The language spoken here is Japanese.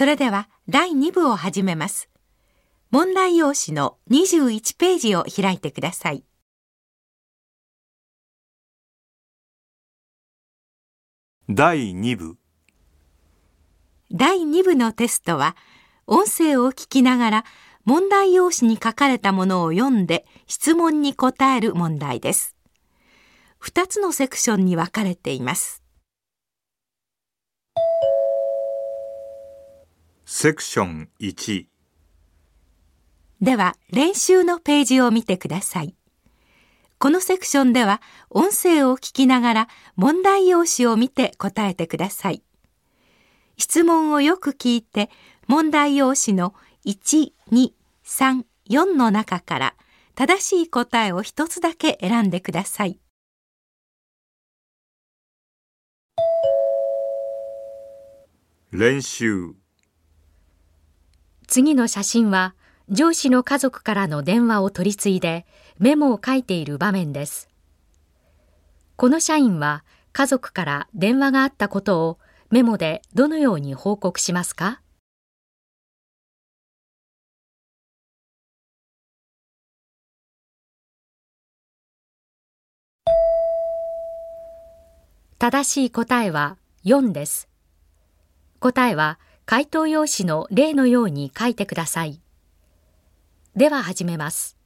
それでは第2部を始めます。問題用紙の21ページを開いてください。第2部第2部のテストは、音声を聞きながら問題用紙に書かれたものを読んで質問に答える問題です。2つのセクションに分かれています。セクション1では練習のページを見てください。このセクションでは音声を聞きながら問題用紙を見て答えてください。質問をよく聞いて問題用紙の1、2、3、4の中から正しい答えを一つだけ選んでください。練習次の写真は上司の家族からの電話を取り継いでメモを書いている場面です。この社員は家族から電話があったことをメモでどのように報告しますか？正しい答えは4です。答えは回答用紙の例のように書いてください。では始めます。